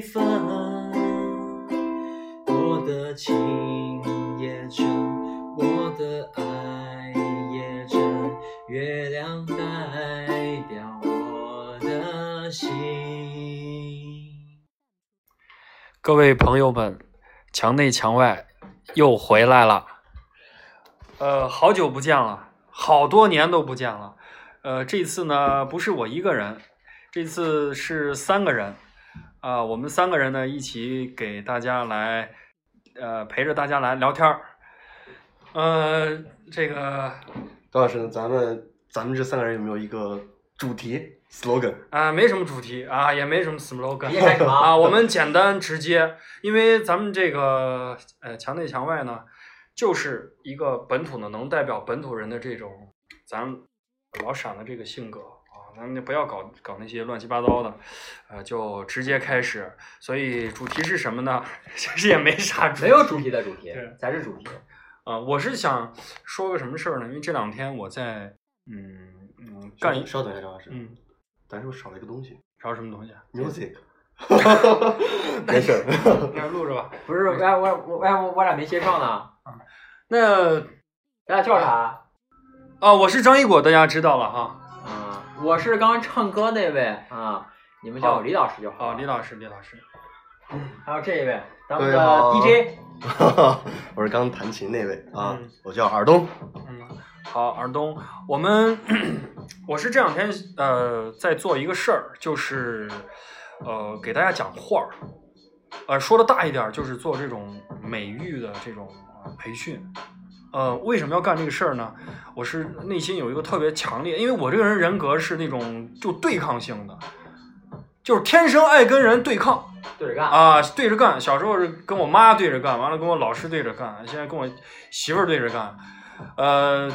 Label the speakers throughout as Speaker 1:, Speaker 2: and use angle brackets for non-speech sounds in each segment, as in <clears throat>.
Speaker 1: 一份，我的情也真，我的爱也真，月亮代表我的心。
Speaker 2: 各位朋友们，墙内墙外又回来了。呃，好久不见了，好多年都不见了。呃，这次呢不是我一个人，这次是三个人。啊、我们三个人呢一起给大家来，呃，陪着大家来聊天儿。呃，这个
Speaker 3: 高老师，咱们咱们这三个人有没有一个主题 slogan？
Speaker 2: 啊、没什么主题啊，也没什么 slogan
Speaker 4: 开始
Speaker 2: 啊，我们简单直接，因为咱们这个呃墙内墙外呢，就是一个本土的能代表本土人的这种咱老陕的这个性格啊，咱们就不要搞搞那些乱七八糟的，呃，就直接开始。所以主题是什么呢？<laughs> 其实也没啥主题，
Speaker 4: 没有主题的主题
Speaker 2: 对
Speaker 4: 才是主题。
Speaker 2: 啊、我是想说个什么事儿呢？因为这两天我在嗯嗯干一
Speaker 3: 稍等一下，张老师，
Speaker 2: 嗯，
Speaker 3: 咱是不是少了一个东西
Speaker 2: 少什么东西啊
Speaker 3: ？？music。<laughs> <laughs> 没事儿，
Speaker 2: 那录着吧。
Speaker 4: 不是，我我我我我俩没介绍呢，
Speaker 2: 那
Speaker 4: 咱俩叫啥？
Speaker 2: 啊，我是张一果，大家知道了哈。
Speaker 4: 啊，我是刚刚唱歌那位啊，你们叫我李老师就好。
Speaker 2: 啊，李老师，李老师，
Speaker 4: 还有这一位，咱们的 DJ，<laughs>
Speaker 3: 我是刚弹琴那位啊
Speaker 2: 嗯，
Speaker 3: 我叫尔东。
Speaker 2: 嗯，好，尔东，我们 <clears throat> 我是这两天呃在做一个事儿，就是呃给大家讲画儿，呃说的大一点儿，就是做这种美育的这种呃培训。呃，为什么要干这个事儿呢？我是内心有一个特别强烈，因为我这个人人格是那种就对抗性的，就是天生爱跟人对抗。
Speaker 4: 对着干。
Speaker 2: 啊，对着干。小时候是跟我妈对着干，完了跟我老师对着干，现在跟我媳妇儿对着干。呃，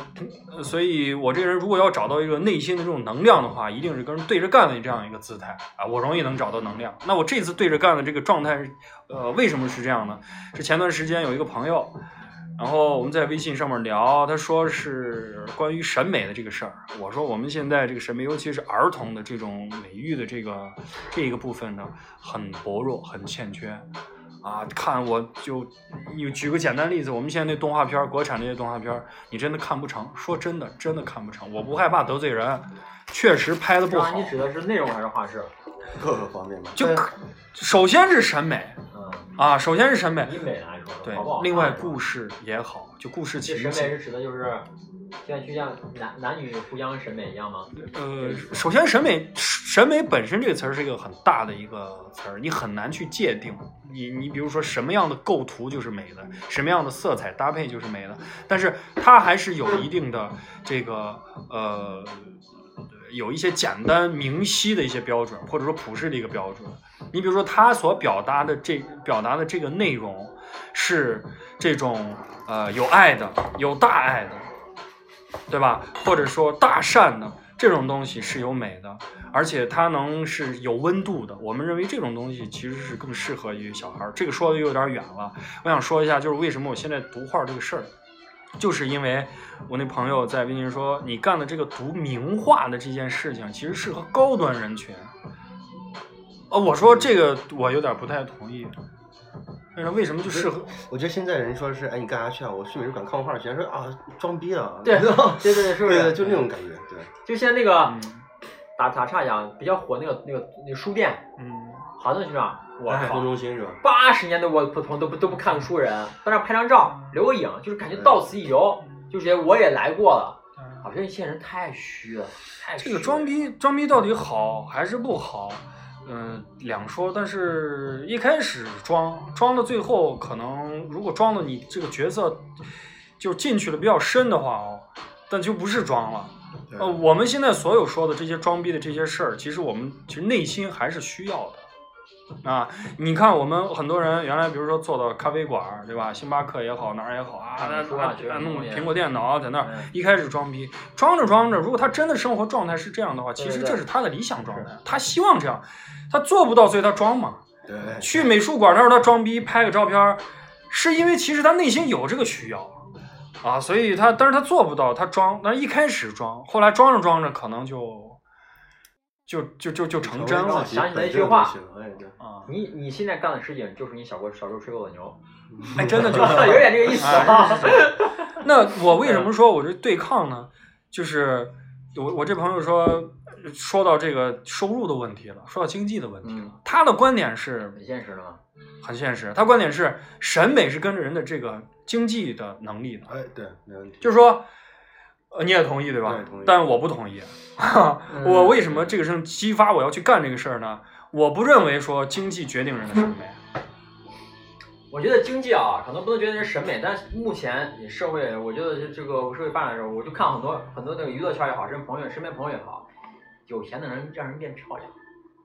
Speaker 2: 所以我这个人如果要找到一个内心的这种能量的话，一定是跟人对着干的这样一个姿态啊，我容易能找到能量。那我这次对着干的这个状态是，呃，为什么是这样呢？是前段时间有一个朋友，然后我们在微信上面聊，他说是关于审美的这个事儿。我说我们现在这个审美，尤其是儿童的这种美育的这个这个部分呢，很薄弱，很欠缺。啊，看我就你举个简单例子，我们现在那动画片儿，国产那些动画片儿，你真的看不成。说真的，真的看不成。我不害怕得罪人，确实拍的不好
Speaker 4: 张，。你指的是内容还是画质？
Speaker 3: 各个方面吧。
Speaker 2: 就首先是审美
Speaker 4: 嗯，
Speaker 2: 啊，首先是审美，
Speaker 4: 以美来说，
Speaker 2: 对
Speaker 4: 好不好，
Speaker 2: 另外故事也好，就故事
Speaker 4: 这
Speaker 2: 情节。
Speaker 4: 审美是指的就是，现在就像男男女互相审美一样吗？
Speaker 2: 呃，首先审美，审美本身这个词儿是一个很大的一个词儿，你很难去界定。你你比如说什么样的构图就是美的，什么样的色彩搭配就是美的，但是它还是有一定的这个呃，有一些简单明晰的一些标准，或者说普世的一个标准。你比如说他所表达的这表达的这个内容是这种呃有爱的、有大爱的，对吧？或者说大善的这种东西是有美的，而且它能是有温度的。我们认为这种东西其实是更适合于小孩儿。这个说的有点远了，我想说一下，就是为什么我现在读画这个事儿，就是因为我那朋友在微信说，你干的这个读名画的这件事情，其实适合高端人群。呃，我说这个我有点不太同意。但是为什么就适合？
Speaker 3: 我觉得现在人说是，哎，你干啥去啊？我去美术馆看画去。说啊，装逼啊。<laughs>
Speaker 4: 对
Speaker 3: 对
Speaker 4: 对对，是不是？
Speaker 3: 对，就那种感觉。对，
Speaker 4: 就像那个
Speaker 2: 嗯
Speaker 4: 打打岔一样，比较火那个那个那个书店，
Speaker 2: 嗯，
Speaker 4: 好多学长，我
Speaker 3: 哎
Speaker 4: 靠
Speaker 3: 东，中心是吧？
Speaker 4: 八十年的我普通都不都不看书人，在那儿拍张照留个影，就是感觉到此一游，就觉得我也来过了。好像一些人太虚了，太虚了
Speaker 2: 这个装逼装逼到底好还是不好？嗯、两说。但是一开始装装到最后，可能如果装的你这个角色就进去的比较深的话哦，但就不是装了。呃，我们现在所有说的这些装逼的这些事儿，其实我们其实内心还是需要的。啊，你看我们很多人原来比如说坐到咖啡馆儿，对吧？星巴克也好，哪儿也好啊，弄
Speaker 4: 什么东西
Speaker 2: 苹果电脑在那儿
Speaker 4: 嗯
Speaker 2: 一开始装逼，装着装着，如果他真的生活状态是这样的话，其实这是他的理想状态，他希望这样，他做不到，所以他装嘛。
Speaker 3: 对，
Speaker 2: 去美术馆那儿他装逼拍个照片儿，是因为其实他内心有这个需要啊，所以他但是他做不到，他装，但是一开始装，后来装着装着可能就就就就就成真了
Speaker 4: 想起来一句话！你你现在干的事情就是你小过小时候吹过的牛，
Speaker 2: 哎，真的就 <laughs> 是
Speaker 4: 有点这个意思
Speaker 2: 哎
Speaker 4: 啊。<laughs>
Speaker 2: 是是那我为什么说我这对抗呢？就是我我这朋友说说到这个收入的问题了，说到经济的问题了。
Speaker 4: 嗯
Speaker 2: 他的观点是
Speaker 4: 很现实的吗。
Speaker 2: 很现实，他观点是审美是跟着人的这个经济的能力的，
Speaker 3: 哎，对，没问题。
Speaker 2: 就是说。呃，你也同意对吧？
Speaker 3: 对同意
Speaker 2: 但我不同意。
Speaker 4: 嗯
Speaker 2: 我为什么这个事情激发我要去干这个事儿呢？我不认为说经济决定人的审美。
Speaker 4: 我觉得经济啊，可能不能决定人审美，但是目前你社会，我觉得这这个社会发展的时候，我就看很多很多那个娱乐圈也好，身边朋友身边朋友也好，有钱的人让人变漂亮，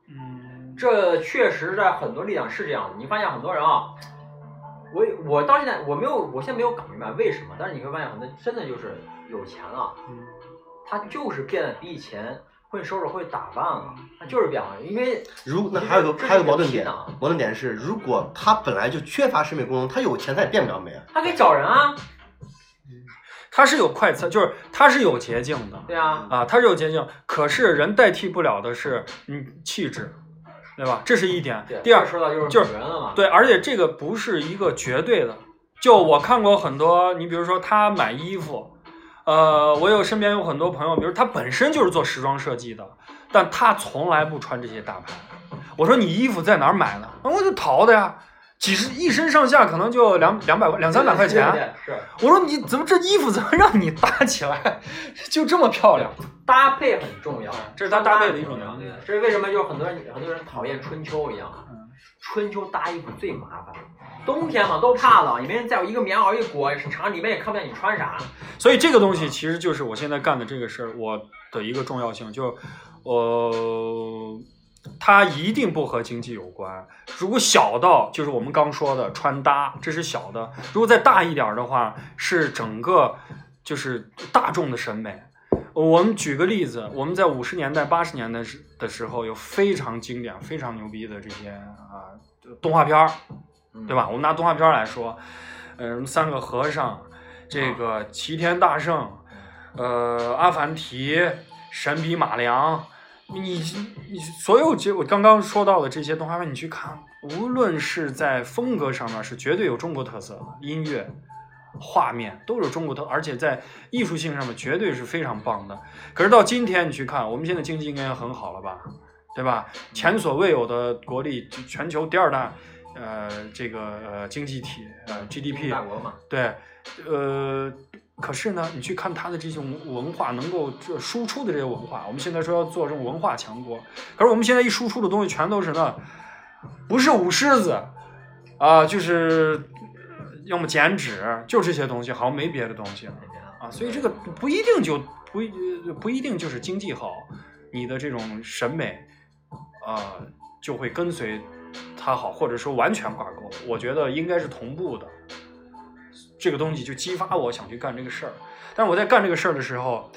Speaker 2: 嗯，
Speaker 4: 这确实在很多力量是这样的。你发现很多人啊，我我到现在我没有，我现在没有搞明白为什么，但是你会发现很多真的就是有钱了，
Speaker 2: 嗯
Speaker 4: 他就是变得比以前会收拾会打扮了，他就是变了，因为
Speaker 3: 如那还有个还有个矛盾点
Speaker 4: 这是个皮囊，
Speaker 3: 矛盾点是，如果他本来就缺乏审美功能，他有钱他也变不了美啊。
Speaker 4: 他可以找人啊，
Speaker 2: 他是有快餐，就是他是有捷径的
Speaker 4: 对啊，
Speaker 2: 啊，他是有捷径。可是人代替不了的是嗯气质，对吧？这是一点。。第二，
Speaker 4: 说到就是
Speaker 2: 就是
Speaker 4: 人了嘛，
Speaker 2: 对，而且这个不是一个绝对的。就我看过很多，你比如说他买衣服，呃，我有身边有很多朋友，比如他本身就是做时装设计的，但他从来不穿这些大牌。我说你衣服在哪儿买的？啊我就淘的呀，几十一身上下可能就两两百块两三百块钱。
Speaker 4: 是
Speaker 2: 我说你怎么这衣服怎么让你搭起来 <laughs> 就这么漂亮？
Speaker 4: 搭配很重要，
Speaker 2: 这是他搭配的一种能力
Speaker 4: 这是为什么？就是很多人很多人讨厌春秋一样
Speaker 2: 嗯，
Speaker 4: 春秋搭衣服最麻烦，冬天嘛都怕冷，你没人在乎一个棉袄一裹，场里面也看不见你穿啥。
Speaker 2: 所以这个东西其实就是我现在干的这个事儿，我的一个重要性，就呃，它一定不和经济有关。如果小到就是我们刚说的穿搭，这是小的；如果再大一点的话，是整个就是大众的审美。我们举个例子，我们在五十年代、八十年代时的时候，有非常经典、非常牛逼的这些啊、动画片儿，对吧？我们拿动画片来说，呃，什么三个和尚，这个齐天大圣，呃，阿凡提，神笔马良，你你所有这我刚刚说到的这些动画片，你去看，无论是在风格上面是绝对有中国特色的，音乐、画面都是中国特，而且在艺术性上面绝对是非常棒的。可是到今天你去看，我们现在经济应该很好了吧，对吧？前所未有的国力，全球第二大。呃，这个呃经济体呃 GDP，
Speaker 4: 大国嘛，
Speaker 2: 对，呃，可是呢，你去看它的这种文化能够这输出的这些文化，我们现在说要做这种文化强国，可是我们现在一输出的东西全都是呢，不是舞狮子啊、就是呃要么剪纸，就这些东西，好像没别的东西了啊，所以这个不一定就不不一定就是经济好，你的这种审美啊、就会跟随它好，或者说完全挂钩。我觉得应该是同步的。这个东西就激发我想去干这个事儿。但是我在干这个事儿的时候，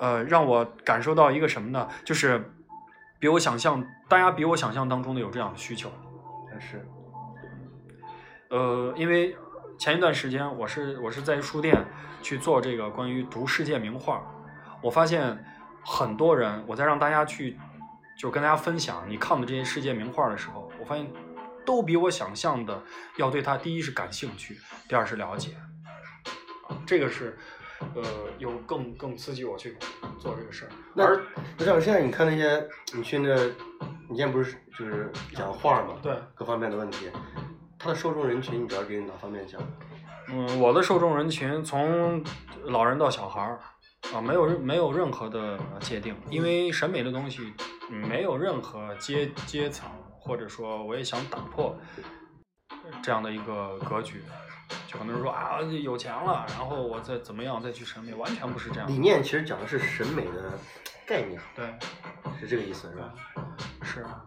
Speaker 2: 呃，让我感受到一个什么呢？就是比我想象，大家比我想象当中的有这样的需求。
Speaker 3: 但是
Speaker 2: 呃，因为前一段时间我是我是在书店去做这个关于读世界名画，我发现很多人，我在让大家去就跟大家分享你看的这些世界名画的时候，我发现都比我想象的要对它第一是感兴趣，第二是了解，啊，这个是呃有更更刺激我去做这个事儿，
Speaker 3: 那
Speaker 2: 而
Speaker 3: 那像现在你看那些，你去那，你现在不是就是讲画嘛，
Speaker 2: 对，
Speaker 3: 各方面的问题，它的受众人群，你主要给哪方面讲？
Speaker 2: 嗯，我的受众人群从老人到小孩儿啊，没有任没有任何的界定，因为审美的东西嗯没有任何阶阶层，或者说我也想打破这样的一个格局，就很多人说啊有钱了，然后我再怎么样再去审美，完全不是这样
Speaker 3: 理。念其实讲的是审美的概念，
Speaker 2: 对，
Speaker 3: 是这个意思是吧？
Speaker 2: 是啊，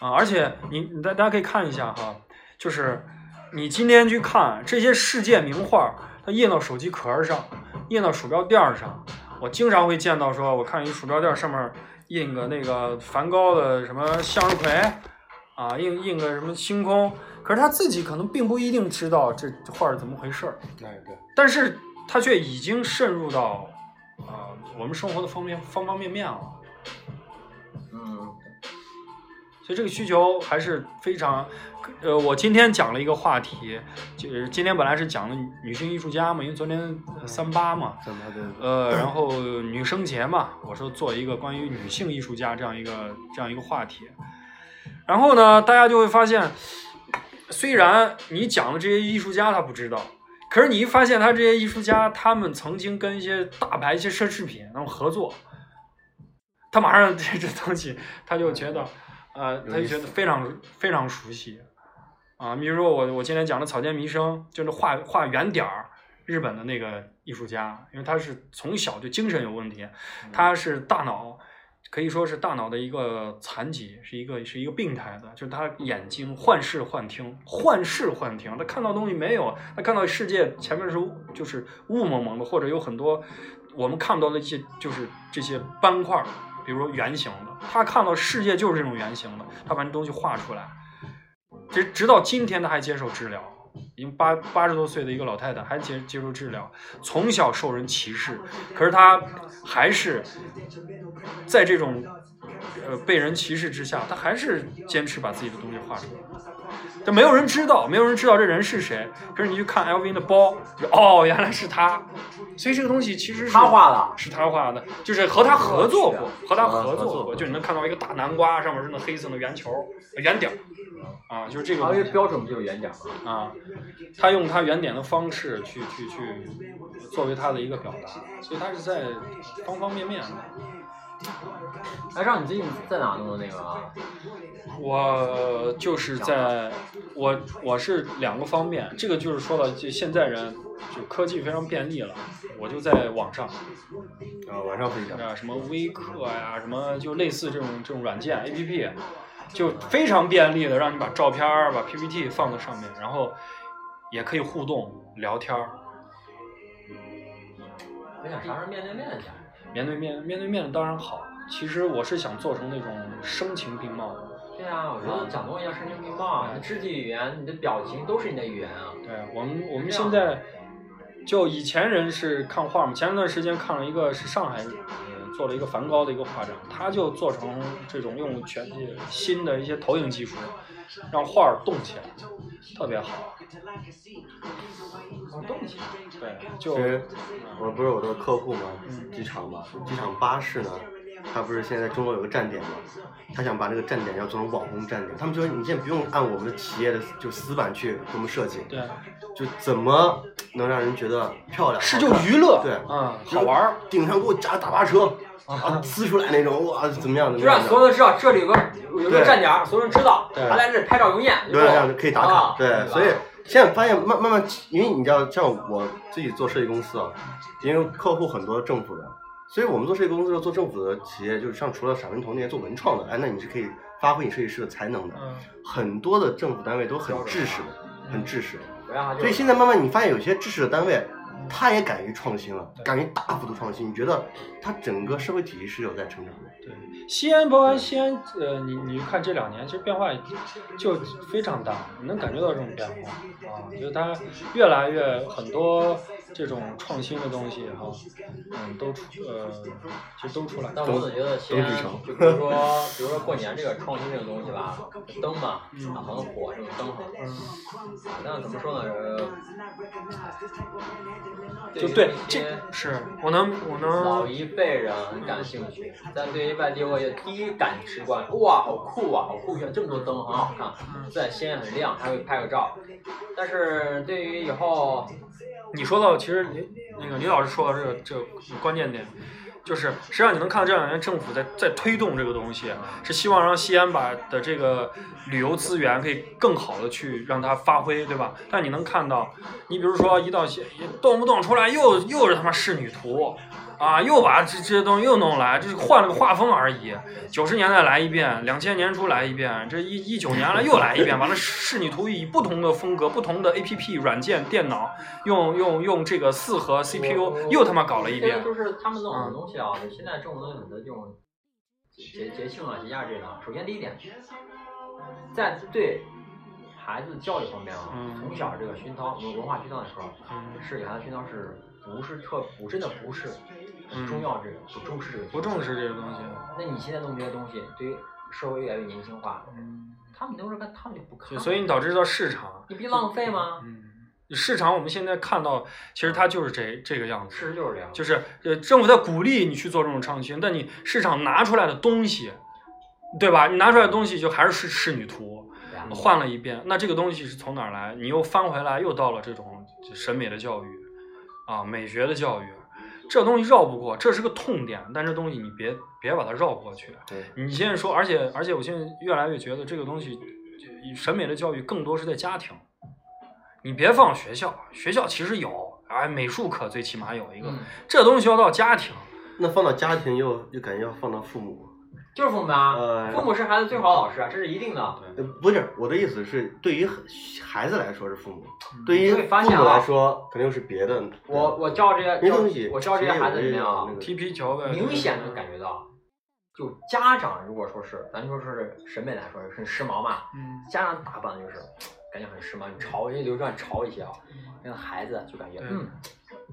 Speaker 2: 啊，而且你你大大家可以看一下哈，就是你今天去看这些世界名画，它印到手机壳上，印到鼠标垫儿上，我经常会见到说，我看一鼠标垫儿上面印个那个梵高的什么向日葵，啊，印印个什么星空，可是他自己可能并不一定知道这画是怎么回事儿，
Speaker 3: 对，对，
Speaker 2: 但是他却已经渗入到啊、我们生活的方面方方面面了。
Speaker 4: 嗯，
Speaker 2: 所以这个需求还是非常，呃，我今天讲了一个话题，就是今天本来是讲的女女性艺术家嘛，因为昨天呃三八嘛，呃，然后女生节嘛，我说做一个关于女性艺术家这样一个这样一个话题，然后呢，大家就会发现，虽然你讲的这些艺术家他不知道，可是你一发现他这些艺术家，他们曾经跟一些大牌、一些奢侈品那种合作，他马上这 <laughs> 这东西他就觉得，呃，他就觉得非常非常熟悉，啊，比如说我我今天讲的草间弥生，就是画画圆点儿。日本的那个艺术家，因为他是从小就精神有问题，他是大脑可以说是大脑的一个残疾，是一个是一个病态的，就是他眼睛幻视幻听，幻视幻听，他看到东西没有，他看到世界前面是雾就是雾蒙蒙的，或者有很多我们看不到的一些就是这些斑块儿，比如说圆形的，他看到世界就是这种圆形的，他把那东西画出来，直直到今天他还接受治疗。已经八八十多岁的一个老太太，还接接受治疗，从小受人歧视，可是他还是在这种呃被人歧视之下，他还是坚持把自己的东西画出来。但没有人知道，没有人知道这人是谁。可是你去看 LV 的包，哦，原来是他。所以这个东西其实是
Speaker 4: 他画的，
Speaker 2: 是他画的，就是和他合作过，和他合
Speaker 3: 合作
Speaker 2: 作过，就你能看到一个大南瓜，上面是那黑色的圆球圆点儿啊，就是这个东西
Speaker 4: 还有一个标准不就是圆点吗？
Speaker 2: 啊，他用他圆点的方式去去去作为他的一个表达，所以他是在方方面面的。
Speaker 4: 哎，让你最近在哪弄的那个啊？
Speaker 2: 我就是在我我是两个方面，这个就是说了，就现在人就科技非常便利了，我就在网上
Speaker 3: 啊，晚上分享。
Speaker 2: 啊什么微课呀，什么就类似这种这种软件 A P P，就非常便利的让你把照片儿、把 P P T 放在上面，然后也可以互动聊天儿。
Speaker 4: 我想啥时候面对面讲？
Speaker 2: 面对面面对面当然好，其实我是想做成那种声情并茂的。
Speaker 4: 对啊，我觉得讲东西要声情并茂啊，你的肢体语言、你的表情都是你的语言啊。
Speaker 2: 对我们我们现在就以前人是看画嘛，前一段时间看了一个是上海呃做了一个梵高的一个画展，他就做成这种用全新的一些投影技术，让画儿动起来，特别好。
Speaker 4: 哦，动起来。
Speaker 2: 对，就
Speaker 3: 其实我不是我的客户吗
Speaker 2: 嗯，
Speaker 3: 机场嘛，机场巴士呢，他不是现在中国有个站点嘛，他想把这个站点要做成网红站点，他们说你现在不用按我们的企业的就死板去给我们设计，
Speaker 2: 对
Speaker 3: 就怎么能让人觉得漂亮，
Speaker 2: 是就娱乐，
Speaker 3: 对
Speaker 2: 嗯，好玩儿。
Speaker 3: 顶上给我加大巴车啊，呲出来那种，哇，怎么样？怎
Speaker 4: 就
Speaker 3: 么样
Speaker 4: 所有人知道这里有个有个站点儿，所有人知道，
Speaker 2: 对
Speaker 4: 他来这里拍照留念，
Speaker 3: 对，这样可以打卡。
Speaker 4: 啊
Speaker 3: 对，所以现在发现慢慢慢，因为你知道，像我自己做设计公司啊，因为客户很多政府的，所以我们做设计公司做政府的企业，就是像除了闪文童那些做文创的，哎，那你是可以发挥你设计师的才能的。
Speaker 2: 嗯，
Speaker 3: 很多的政府单位都很制式的，很制式的。
Speaker 4: 不让他就
Speaker 3: 所以现在慢慢你发现有些制式的单位，他也敢于创新了，敢于大幅度创新。你觉得他整个社会体系是有在成长的？
Speaker 2: 对，西安包括西安，呃，你你看这两年其实变化就非常大，你能感觉到这种变化啊，就是它越来越很多这种创新的东西哈，嗯，都出呃，其实都出来。
Speaker 4: 但我总觉得西安
Speaker 3: 东西城，
Speaker 4: 就比如说，比如说过年这个创新这个东西吧，灯嘛，很火这种灯哈，
Speaker 2: 嗯，
Speaker 4: 啊但是怎么说呢？呃
Speaker 2: 就对，这是我能我能
Speaker 4: 老一辈人很感兴趣，但对于外地我也第一感直观，哇，好酷啊，好酷炫，这么多灯很好看，在西安很亮，还会拍个照。但是对于以后，
Speaker 2: 你说到，其实李那个李老师说到这个这个关键点，就是实际上你能看到这两年政府在在推动这个东西，是希望让西安把的这个旅游资源可以更好的去让它发挥，对吧？但你能看到，你比如说一到西，动不动出来又又是他妈仕女图。啊，又把这这些东西又弄来，这是换了个画风而已。九十年代来一遍，两千年初来一遍，这一一九年了又来一遍。完了，仕女图以不同的风格、不同的 A P P 软件、电脑，用用用这个四核 C P U 又他妈搞了一遍。
Speaker 4: 这个就是他们弄的东西啊，就现在这种东西很多这种节节庆啊、节假日啊。首先第一点，在对孩子教育方面啊，
Speaker 2: 嗯
Speaker 4: 从小这个熏陶，文文化熏陶的时候，
Speaker 2: 嗯
Speaker 4: 是给孩子熏陶是不是特不真的不是
Speaker 2: 嗯
Speaker 4: 不重要这个，不重视这个，
Speaker 2: 不重视。这个东西。
Speaker 4: 那你现在弄这些东西，对于社会越来越年轻化，
Speaker 2: 嗯，
Speaker 4: 他们都是看，他们就不看
Speaker 2: 就
Speaker 4: 了。
Speaker 2: 所以你导致到市场，
Speaker 4: 你不就浪费吗？
Speaker 2: 嗯，市场我们现在看到，其实它就是这这个样子。
Speaker 4: 事实就是这样。
Speaker 2: 就是呃，政府在鼓励你去做这种创新，但你市场拿出来的东西，对吧？你拿出来的东西就还是仕仕女图，换了一遍，那这个东西是从哪儿来？你又翻回来，又到了这种审美的教育啊，美学的教育，这东西绕不过，这是个痛点，但这东西你别别把它绕过去。
Speaker 3: 对，
Speaker 2: 你现在说，而且而且，我现在越来越觉得这个东西，审美的教育更多是在家庭，你别放学校，学校其实有，哎，美术课最起码有一个，
Speaker 4: 嗯
Speaker 2: 这东西要到家庭。
Speaker 3: 那放到家庭又又感觉要放到父母，
Speaker 4: 就是父母啊，
Speaker 3: 呃
Speaker 4: 父母是孩子最好的老师啊，这是一定的。
Speaker 3: 呃，不是我的意思是，对于孩子来说是父母，
Speaker 2: 嗯
Speaker 3: 对于父母来说肯定是别的。
Speaker 4: 我我教这些
Speaker 3: 没东西，
Speaker 4: 我教这些孩子里面啊
Speaker 3: 那，个
Speaker 2: 踢皮球的，
Speaker 4: 明显能感觉到，就家长如果说是咱说是审美来说很时髦嘛，
Speaker 2: 嗯，
Speaker 4: 家长打扮的就是感觉很时髦，你潮一些流转潮一些啊，那个孩子就感觉嗯，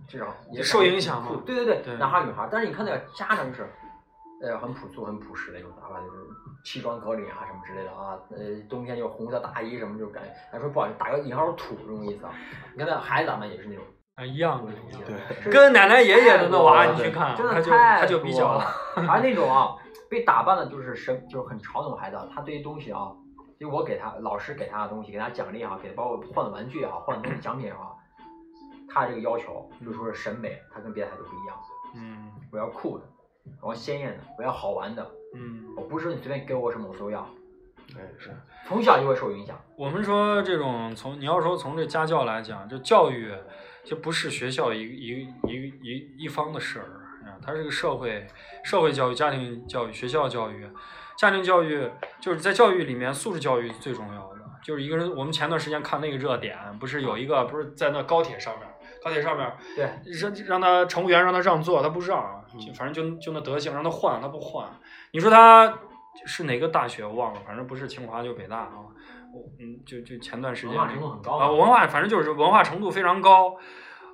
Speaker 4: 这种也
Speaker 2: 受影响嘛
Speaker 4: 对对对，
Speaker 2: 对
Speaker 4: 男孩儿女孩儿，但是你看那个家长就是，呃，很朴素、很朴实的一种打扮，就是西装革履啊什么之类的啊，呃，冬天就红色大衣什么，就感觉，咱说不好打个引号土这种意思啊。你看那孩子打扮也是那种，
Speaker 2: 啊一样的，
Speaker 3: 对
Speaker 4: 是
Speaker 2: 跟奶奶爷爷的那娃你去看，
Speaker 4: 真的
Speaker 2: 他就
Speaker 4: 太
Speaker 2: 他就比较
Speaker 4: 多了，<laughs> 而那种啊，被打扮的就是神，就是很潮那种孩子啊，他对于东西啊，就我给他老师给他的东西，给他奖励也好，给他包括换的玩具也好，换的东西奖品也好，他这个要求就是说是审美，他跟别的孩子不一样，
Speaker 2: 嗯
Speaker 4: 我要酷的，我要鲜艳的，我要好玩的，
Speaker 2: 嗯。
Speaker 4: 我不是说你随便给我什么我都要，
Speaker 3: 哎是，
Speaker 4: 从小就会受影响。
Speaker 2: 我们说这种从你要说从这家教来讲，这教育就不是学校一一一一一方的事儿啊，它是个社会社会教育、家庭教育、学校教育。家庭教育就是在教育里面，素质教育最重要的。就是一个人，我们前段时间看那个热点，不是有一个不是在那高铁上面，高铁上面
Speaker 4: 对，
Speaker 2: 让让他乘务员让他让座，他不让，就
Speaker 3: 嗯
Speaker 2: 反正就就那德行，让他换他不换。你说他是哪个大学我忘了，反正不是清华就北大啊。我嗯，就就前段时间
Speaker 4: 文化程度很高
Speaker 2: 啊，文化反正就是文化程度非常高，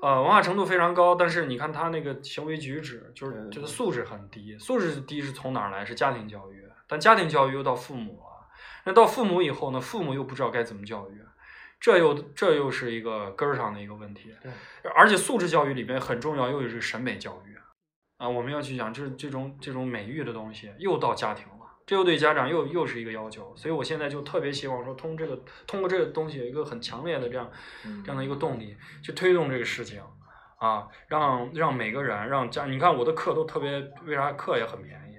Speaker 2: 呃，文化程度非常高，但是你看他那个行为举止，就是
Speaker 3: 对
Speaker 2: 这个素质很低，素质低是从哪儿来？是家庭教育，但家庭教育又到父母了，那到父母以后呢，父母又不知道该怎么教育。这又这又是一个根儿上的一个问题，而且素质教育里面很重要，又有这个审美教育啊，我们要去讲这这种这种美育的东西，又到家庭了，这又对家长又又是一个要求，所以我现在就特别希望说，通这个通过这个东西有一个很强烈的这样
Speaker 4: 嗯
Speaker 2: 这样的一个动力，去推动这个事情啊，让让每个人让家，你看我的课都特别，为啥课也很便宜？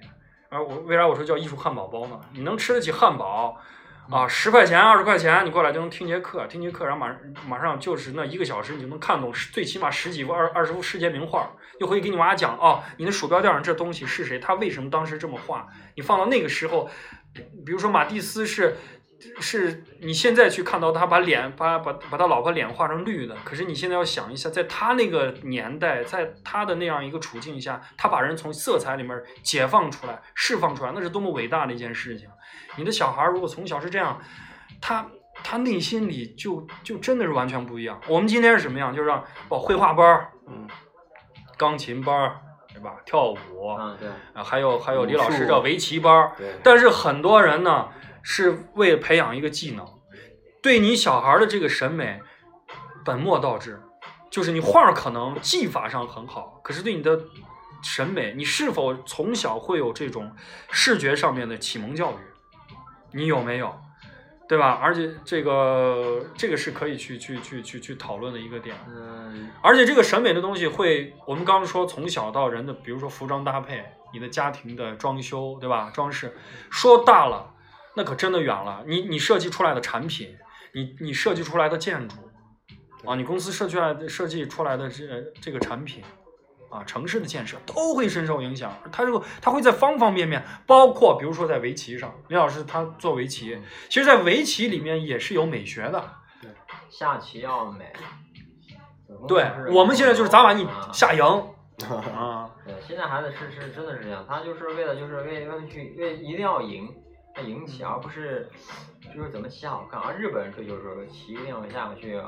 Speaker 2: 而我为啥我说叫艺术汉堡包呢？你能吃得起汉堡啊，十块钱二十块钱，你过来就能听节课，听节课，然后马马上就是那一个小时，你就能看懂十最起码十几幅二二十幅世界名画，又会给你娃讲哦，你的鼠标垫上这东西是谁？他为什么当时这么画？你放到那个时候，比如说马蒂斯是。是你现在去看到他把脸把把把他老婆脸画成绿的，可是你现在要想一下，在他那个年代，在他的那样一个处境下，他把人从色彩里面解放出来、释放出来，那是多么伟大的一件事情。你的小孩如果从小是这样，他他内心里就就真的是完全不一样。我们今天是什么样？就是让哦，绘画班儿、
Speaker 3: 嗯，
Speaker 2: 钢琴班儿，对吧？跳舞啊，
Speaker 4: 嗯，对，
Speaker 2: 还有还有李老师
Speaker 3: 武术
Speaker 2: 叫围棋班儿。
Speaker 3: 对，
Speaker 2: 但是很多人呢，是为了培养一个技能，对你小孩的这个审美本末倒置，就是你画儿可能技法上很好，可是对你的审美，你是否从小会有这种视觉上面的启蒙教育？你有没有？对吧？而且这个这个是可以去去去去去讨论的一个点。
Speaker 4: 嗯，
Speaker 2: 而且这个审美的东西会，我们刚刚说从小到人的，比如说服装搭配，你的家庭的装修，对吧？装饰，说大了，那可真的远了。你你设计出来的产品，你你设计出来的建筑，啊，你公司设计出来的设计出来的这这个产品，啊，城市的建设都会深受影响。它这个它会在方方面面，包括比如说在围棋上，李老师他做围棋，其实，在围棋里面也是有美学的。
Speaker 4: 下棋要美。
Speaker 2: 对我们现在就是咋把你
Speaker 4: 啊
Speaker 2: 下赢 <laughs> 啊。
Speaker 4: 对，现在孩子是是真的是这样，他就是为了就是为为了去为一定要赢，要赢棋，而不是就是怎么棋好看。而日本人追求说骑一定要下去，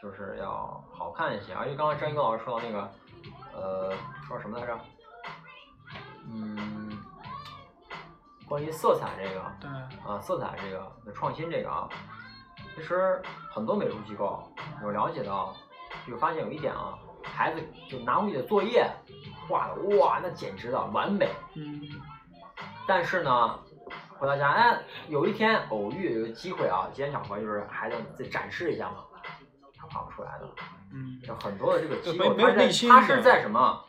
Speaker 4: 就是要好看一些。而且刚刚张一哥老师说到那个，呃，说什么来着？嗯，关于色彩这个
Speaker 2: 对，
Speaker 4: 啊，色彩这个创新这个啊，其实很多美术机构我了解到，就发现有一点啊，孩子就拿回去的作业画的哇，那简直的完美。
Speaker 2: 嗯
Speaker 4: 但是呢，回到家，哎，有一天偶遇有个机会啊，机缘巧合，就是孩子再展示一下嘛，他画不出来的。
Speaker 2: 嗯
Speaker 4: 有很多的这个机
Speaker 2: 没
Speaker 4: 构，他在
Speaker 2: 没有内心
Speaker 4: 他是在什么？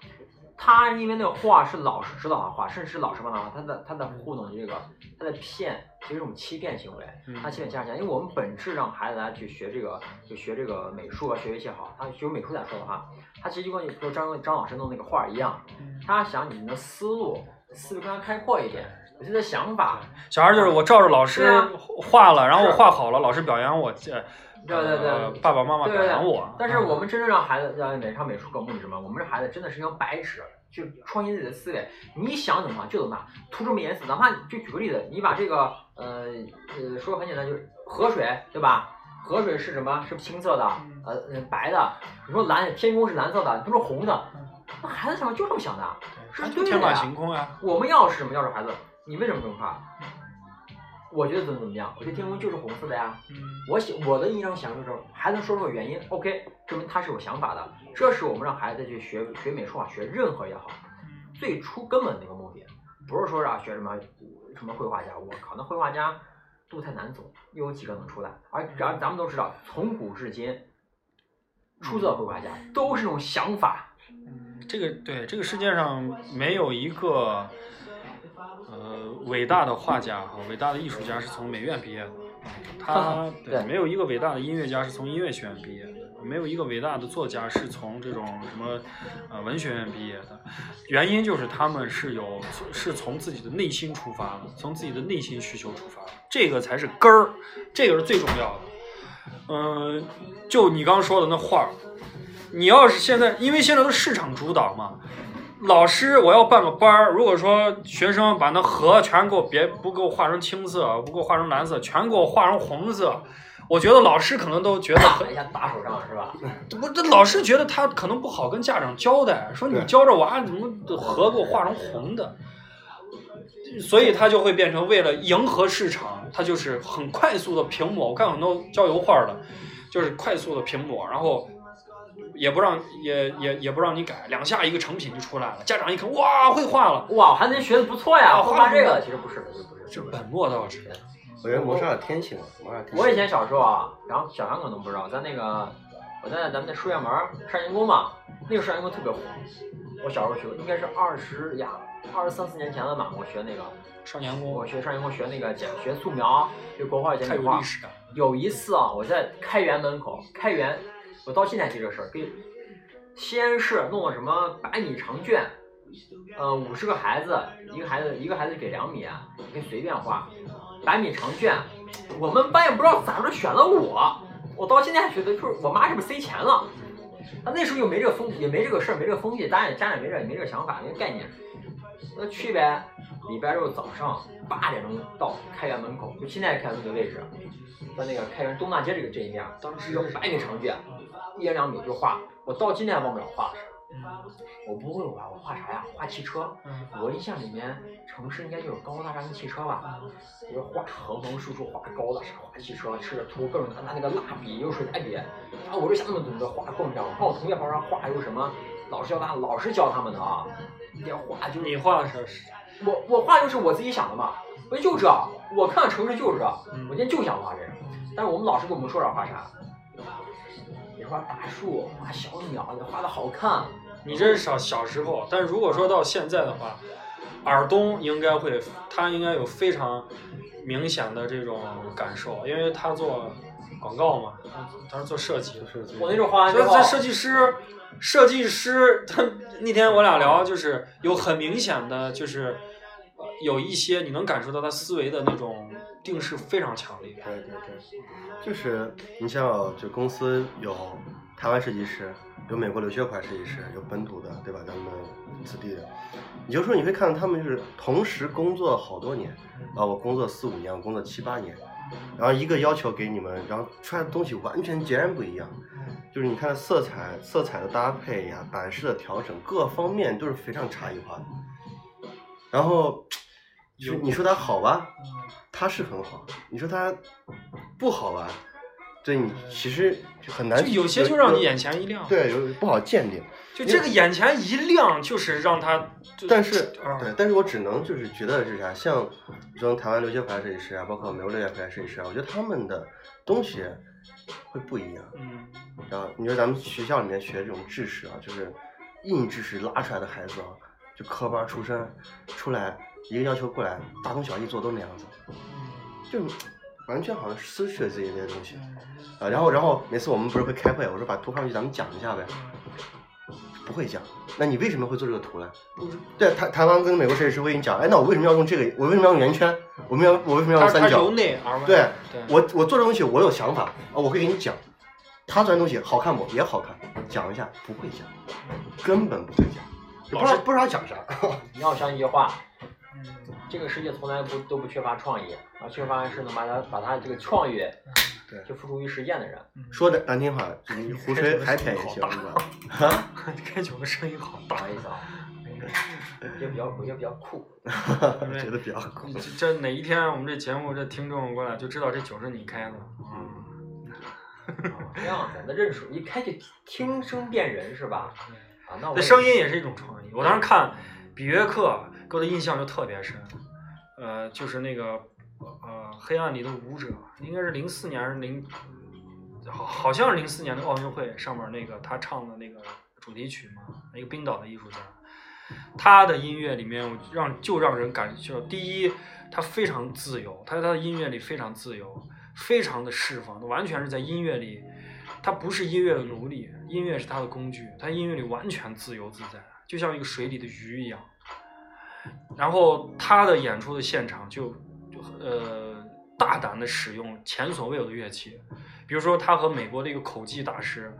Speaker 4: 他因为那个画是老师指导他画，甚至是老师帮他画，他在他在糊弄这个，他在骗，其实是一种欺骗行为。
Speaker 2: 嗯
Speaker 4: 他欺骗家长，因为我们本质让孩子来去学这个，就学这个美术啊，学一些好。他学美术来说的话，他其实就跟就张张老师弄那个画儿一样，
Speaker 2: 嗯
Speaker 4: 他想你们的思路思路更加开阔一点，有些的想法，
Speaker 2: 小孩就是我照着老师画了，然后我画好了，老师表扬我，这
Speaker 4: 对对对
Speaker 2: 呃爸爸妈妈表扬我。
Speaker 4: 但是我们真正让孩子让美上美术课目的是什么？我们这孩子真的是一张白纸，去创新自己的思维。你想怎么画就怎么画，涂什么颜色，哪怕就举个例子，你把这个呃呃说很简单，就是河水对吧？河水是什么？是青色的，呃呃白的。你说蓝天空是蓝色的，你不是红的，那孩子想法就这么想的。是对的呀
Speaker 2: 行空呀。
Speaker 4: 我们要是什么？要是孩子，你为什么这么画？我觉得怎么怎么样？我觉得天空就是红色的呀。
Speaker 2: 嗯
Speaker 4: 我想我的印象想就是还能说出个原因，OK，证明他是有想法的。这是我们让孩子去学学美术啊，学任何也好，最初根本的一个目的，不是说让学什么什么绘画家。我靠，那绘画家路太难走，又有几个能出来？而咱咱们都知道，从古至今，出色的绘画家都是那种想法。
Speaker 2: 嗯，这个对这个世界上没有一个呃伟大的画家和伟大的艺术家是从美院毕业的，他
Speaker 4: 对
Speaker 2: 没有一个伟大的音乐家是从音乐学院毕业的，没有一个伟大的作家是从这种什么呃文学院毕业的，原因就是他们是有是从自己的内心出发的，从自己的内心需求出发的，这个才是根儿，这个是最重要的。嗯、就你刚刚说的那画儿，你要是现在，因为现在都市场主导嘛，老师我要办个班儿，如果说学生把那河全给我别不给我画成青色，不给我画成蓝色，全给我画成红色，我觉得老师可能都觉得很
Speaker 4: 打一下打手上是吧？
Speaker 2: 不，这老师觉得他可能不好跟家长交代，说你
Speaker 3: 对
Speaker 2: 教这娃怎么河给我画成红的，所以他就会变成为了迎合市场，他就是很快速的平抹。我看很多教油画的，就是快速的平抹，然后也不让也也也不让你改，两下一个成品就出来了。家长一看，哇，会画了，
Speaker 4: 哇，我还能学的不错呀，
Speaker 2: 啊画得
Speaker 4: 会画这个，其实不是不是，
Speaker 2: 就本末倒置。
Speaker 3: 我觉得磨砂有天性，磨砂有天性。
Speaker 4: 我以前小时候啊，然后小杨可能不知道，在那个我在咱们那书院门少年宫嘛，那个少年宫特别火。我小时候学过，应该是二十呀，二十三四年前了嘛，我学那个，
Speaker 2: 少年宫
Speaker 4: 我学少年宫学那个简学素描，学国画简笔画
Speaker 2: 太有历。史感。
Speaker 4: 有一次啊，我在开元门口，开元，我到现在记这事儿，给西安市弄了什么百米长卷，呃，五十个孩子，一个孩子一个孩子给两米，啊你可以随便画，百米长卷，我们班也不知道咋着选了我，我到现在还觉得就是我妈是不是塞钱了？他那时候又没这个风，也没这个事儿，没这个风气，家长也家长也没这也没这个想法，没这个概念，那去呗。礼拜六早上八点钟到开元门口，就现在开元那个位置，在那个开元东大街这个这一面，当时有百米长卷，一言两米就画，我到今天还忘不了画啥。我不会画，我画啥呀？画汽车。
Speaker 2: 嗯
Speaker 4: 我印象里面，城市应该就是高楼大厦跟汽车吧？我就画横横竖竖画高大上画汽车，吃着涂各种拿那个蜡笔，又水彩笔，然后我就想怎么懂得画更这样。我看我同学旁边画有什么，老师教他，老师教他们的啊，你要画就是
Speaker 2: 你画的是
Speaker 4: 我我画就是我自己想的嘛，我就这，我看城市就是这，
Speaker 2: 嗯
Speaker 4: 我今天就想画这个。但是我们老师跟我们说让画啥，你画大树，画小鸟，也画的好看。
Speaker 2: 你这是小小时候，但是如果说到现在的话，尔东应该会，他应该有非常明显的这种感受，因为他做广告嘛，他是做设计的。
Speaker 3: 是
Speaker 4: 我那种画完之后
Speaker 2: 所以这，设计师，设计师，他那天我俩聊，就是有很明显的，就是呃有一些你能感受到他思维的那种定势非常强烈。
Speaker 3: 对对对，就是你像就公司有台湾设计师，有美国留学款设计师，有本土的，对吧？咱们此地的，你就说你会看到他们就是同时工作好多年，啊，我工作四五年，我工作七八年，然后一个要求给你们，然后出来的东西完全截然不一样。就是你看色彩、色彩的搭配呀、版式的调整，各方面都是非常差异化的。然后，就
Speaker 2: 有
Speaker 3: 你说它好吧，
Speaker 2: 嗯
Speaker 3: 它是很好；你说它不好吧，对你其实就很难。
Speaker 2: 就有些就让你眼前一亮。，
Speaker 3: 对有不好鉴定。
Speaker 2: 就这个眼前一亮，就是让他。
Speaker 3: 但是，
Speaker 2: 啊
Speaker 3: 对，但是我只能就是觉得是啥，像这种台湾留学回来设计师啊，包括美国留学回来设计师啊，我觉得他们的东西会不一样。
Speaker 2: 嗯，
Speaker 3: 然后你说咱们学校里面学这种知识啊，就是硬知识拉出来的孩子啊，就科班出身，出来一个要求过来，大同小异做都那样子，就完全好像失去了自己这些东西啊。然后，然后每次我们不是会开会，我说把图放上去，咱们讲一下呗。不会讲，那你为什么会做这个图呢？对，台台湾跟美国设计师会跟你讲，哎，那我为什么要用这个？我为什么要用圆圈？我们要我为什么要用三角
Speaker 2: 他由？内而外。
Speaker 3: 对
Speaker 2: 对，
Speaker 3: 我我做这东西我有想法啊，我会给你讲。他做的东西好看不？也好看，讲一下不会讲，根本不会讲，不知道不知道讲啥。<laughs>
Speaker 4: 你要相信一句话，
Speaker 2: 嗯
Speaker 4: 这个世界从来不都不缺乏创意，而缺乏是能把它把它这个创意
Speaker 3: 对
Speaker 4: 就付诸于实践的人。
Speaker 3: 说的难听话，你胡吹 <laughs> 海舔也行，你知道吗？啊，
Speaker 2: 开酒的声音好大
Speaker 4: 不好。意思啊，<laughs> 我觉得比较我觉得比较酷。<laughs>
Speaker 3: 觉得比较酷。
Speaker 2: 这这哪一天我们这节目这听众过来就知道这酒是你开的。嗯
Speaker 4: 啊这样子，那认识一开就听声辨人是吧？啊，那
Speaker 2: 声音也是一种创意。我当时看比约克，给我的印象就特别深。呃，就是那个呃《黑暗里的舞者》，应该是零四年还是零，好好像是零四年的奥运会上面那个他唱的那个主题曲嘛，一个冰岛的艺术家，他的音乐里面让就让人感觉，第一，他非常自由，他在他的音乐里非常自由，非常的释放，完全是在音乐里，他不是音乐的奴隶，音乐是他的工具，他音乐里完全自由自在，就像一个水里的鱼一样。然后他的演出的现场就就呃大胆的使用前所未有的乐器，比如说他和美国的一个口技大师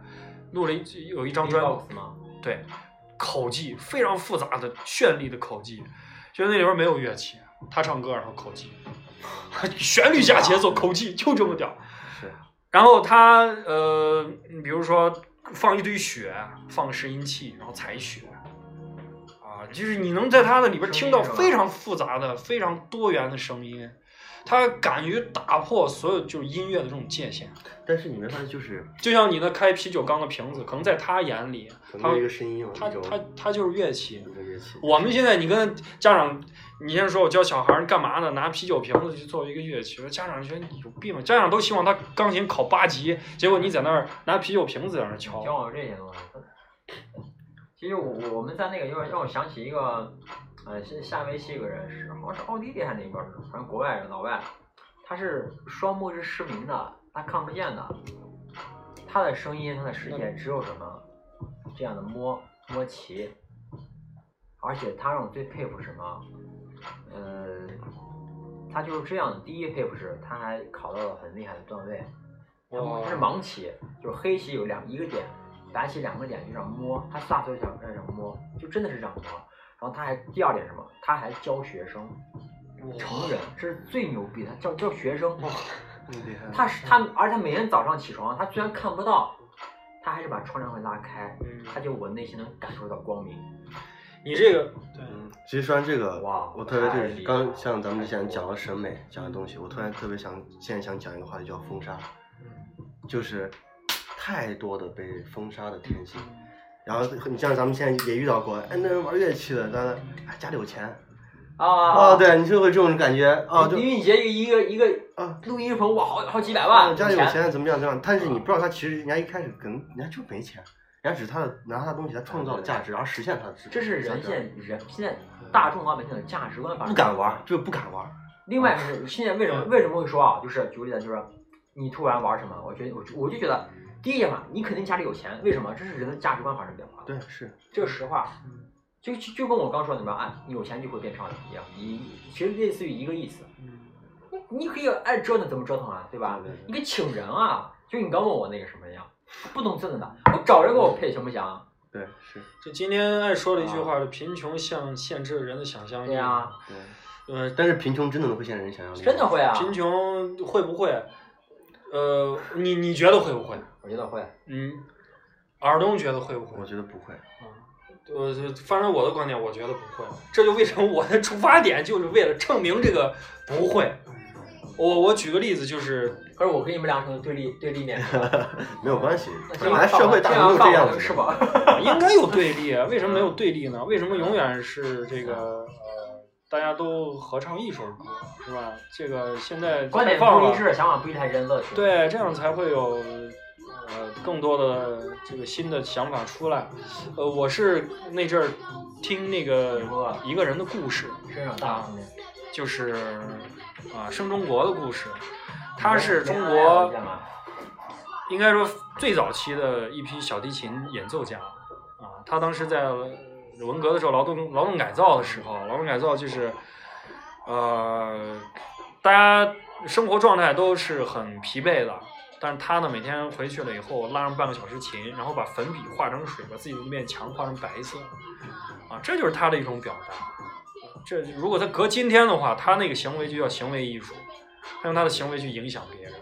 Speaker 2: 录了一有一张专
Speaker 4: B-box 吗？
Speaker 2: 对，口技非常复杂的绚丽的口技，就是那里边没有乐器，他唱歌然后口技，<laughs> 旋律加节奏口技就这么屌。
Speaker 3: 是，
Speaker 2: 然后他呃，比如说放一堆雪，放拾音器，然后采雪，啊，就是你能在他的里边听到非常复杂的、非常多元的声音，他敢于打破所有就是音乐的这种界限。
Speaker 3: 但是你没发现就是
Speaker 2: 就像你那开啤酒缸的瓶子，可能在他眼里，他
Speaker 3: 可能一个声音嘛，
Speaker 2: 他他他就是乐器。
Speaker 3: 乐器。
Speaker 2: 我们现在你跟家长，你先说我教小孩儿干嘛呢？拿啤酒瓶子去作为一个乐器，家长觉得你有病吗？家长都希望他钢琴考八级，结果你在那儿拿啤酒瓶子在那儿敲。
Speaker 4: 教我这些东西。其实我我我们在那个让让我想起一个，呃，是下围棋一个人是好像是奥地利还是哪边儿的，反正国外人老外，他是双目是失明的，他看不见的，他的声音他的世界只有什么这样的摸摸棋，而且他让我最佩服什么，呃，他就是这样的。第一佩服是他还考到了很厉害的段位，然后他是盲棋，就是黑棋有两一个点，白起两个点就这样摸，他撒腿想这样摸，就真的是这样摸。然后他还第二点什么？他还教学生，成人，这是最牛逼的，他教教学生。
Speaker 3: 厉害。
Speaker 4: 他是他，而且他每天早上起床，他虽然看不到，他还是把窗帘会拉开，
Speaker 2: 嗯
Speaker 4: 他就我内心能感受到光明。
Speaker 2: 你这个对，
Speaker 3: 嗯，其实说完这个，
Speaker 4: 哇
Speaker 3: 我特别就是刚像咱们之前讲了审美讲的东西，我突然特别想现在想讲一个话题叫封杀，就是太多的被封杀的天性。然后你像咱们现在也遇到过，哎，那人玩乐器的，但是哎家里有钱，
Speaker 4: 啊
Speaker 3: 哦，，对，你就会这种感觉，啊，就
Speaker 4: 林俊杰一个一个
Speaker 3: 啊，
Speaker 4: 录音棚哇，好好几百
Speaker 3: 啊
Speaker 4: 万，
Speaker 3: 家里有钱怎么样怎么样，但是你不知道他其实人家一开始可能人家就没钱，人家只是他的拿他的东西他创造了价值，然后实现他的值。
Speaker 4: 这是人现人现在大众老百姓的价值观。
Speaker 3: 不敢玩，就是不敢玩。
Speaker 4: 另外是现在为什么为什么会说啊？就是举个例子，就是你突然玩什么，我觉得我就我就觉得第一点嘛，你肯定家里有钱，为什么？这是人的价值观发生变化。
Speaker 3: 对，是，
Speaker 4: 这个实话，就就就跟我刚说的什么，哎，你有钱就会变漂亮一样，一其实类似于一个意思。你你可以爱折腾怎么折腾啊，对吧？
Speaker 3: 对对
Speaker 4: 你可以请人啊，就你刚问我那个什么一样，不懂字的的，我找人给我配行不行？<laughs>
Speaker 3: 对，是，
Speaker 2: 就今天爱说了一句话，是贫穷像限制了人的想象力。
Speaker 4: 对呀、
Speaker 3: 对。
Speaker 2: 呃，
Speaker 3: 但是贫穷真的能会限制人想象力，
Speaker 4: 真的。会啊，
Speaker 2: 贫穷会不会？呃，你你觉得会不会？
Speaker 4: 我觉得会。
Speaker 2: 嗯，尔东觉得会不会
Speaker 3: 我？觉得不会。
Speaker 2: 呃，反正我的观点，我觉得不会。这就为什么我的出发点就是为了证明这个不会。我我举个例子，就是
Speaker 4: 可是我跟你们俩可能对立对立面，<laughs>
Speaker 3: 没有关系，
Speaker 4: 那
Speaker 3: 本来社会大众都这样子的。
Speaker 4: 是吧？<laughs>
Speaker 2: 应该有对立，啊为什么没有对立呢？为什么永远是这个呃，大家都合唱一首歌，是吧？这个现在
Speaker 4: 观点不一致，想法不一致才人乐趣。，
Speaker 2: 对，这样才会有呃更多的这个新的想法出来。呃，我是那阵儿听那个一个人的故事，
Speaker 4: 身上大方面。
Speaker 2: 就是啊生中国的故事，他是中国应该说最早期的一批小提琴演奏家啊，他当时在文革的时候劳动劳动改造的时候，劳动改造就是呃，大家生活状态都是很疲惫的，但是他呢每天回去了以后拉上半个小时琴，然后把粉笔画成水，把自己的一面墙画成白色，啊，这就是他的一种表达。这如果他隔今天的话，他那个行为就叫行为艺术，他用他的行为去影响别人。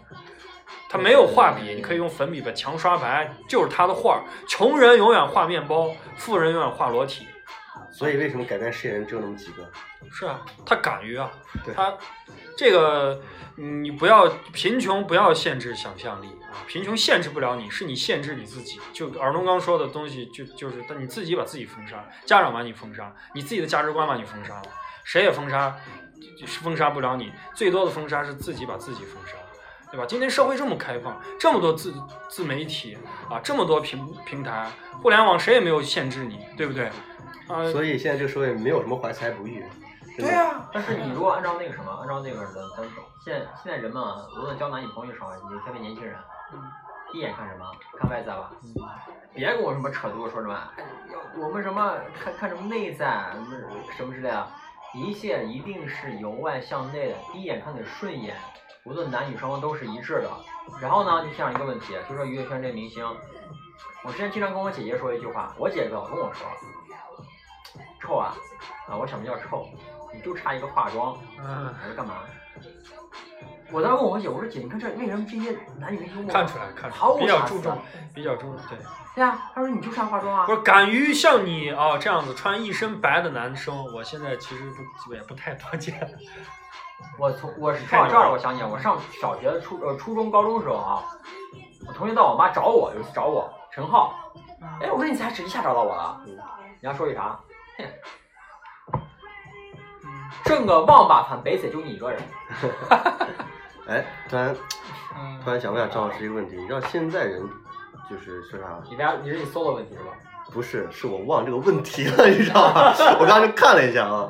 Speaker 2: 他没有画笔，你可以用粉笔把墙刷白，就是他的画。穷人永远画面包，富人永远画裸体。
Speaker 3: 所以为什么改变世界人只有那么几个？
Speaker 2: 是啊，他敢于啊，他这个你不要贫穷，不要限制想象力啊，贫穷限制不了你，是你限制你自己。就尔东刚说的东西，就就是你自己把自己封杀，家长把你封杀，你自己的价值观把你封杀了，谁也封杀，封杀不了你，最多的封杀是自己把自己封杀。对吧？今天社会这么开放，这么多自自媒体啊，这么多平平台，互联网谁也没有限制你，对不对？
Speaker 3: 所以现在这个社会没有什么怀才不遇。
Speaker 2: 对呀、
Speaker 4: 但是你如果按照那个什么，按照那个咱咱现在现在人们啊无论交男女朋友也好，你特别年轻人，第一眼看什么？看外在吧。别跟我什么扯犊子说什么，哎要我们什么看看什么内在，什么什么之类的，一切一定是由外向内的，第一眼看得顺眼，无论男女双方都是一致的。然后呢，就想一个问题，就说娱乐圈这明星，我之前经常跟我姐姐说一句话，我姐老跟我说，臭啊，啊，我什么叫臭？你就差一个化妆，
Speaker 2: 嗯，
Speaker 4: 还是干嘛？我当时问我姐，我说姐，你看这为什么这些男女幽默
Speaker 2: 看出来，看出来，
Speaker 4: 毫无
Speaker 2: 比较注重，比较注重，对。
Speaker 4: 对啊、她说你就差化妆啊
Speaker 2: 不。是敢于像你啊、这样子穿一身白的男生，我现在其实不也不太多见。<laughs>
Speaker 4: 我从我是这儿，我想起来，我上小学、初呃初中、高中时候啊，我同学到我妈找我，有一次找我，陈浩，哎，我说你咋只一下找到我了？人家说句啥？哼，正个王八看北侧就你一个人，<laughs>
Speaker 3: 哎，突然
Speaker 2: 嗯
Speaker 3: 突然想问下张老师一个问题，你知道现在人就是说啥？
Speaker 4: 你俩你是你搜的问题是吧？
Speaker 3: 不是，是我忘这个问题了，<laughs> 你知道吗？<laughs> 我刚刚就看了一下啊，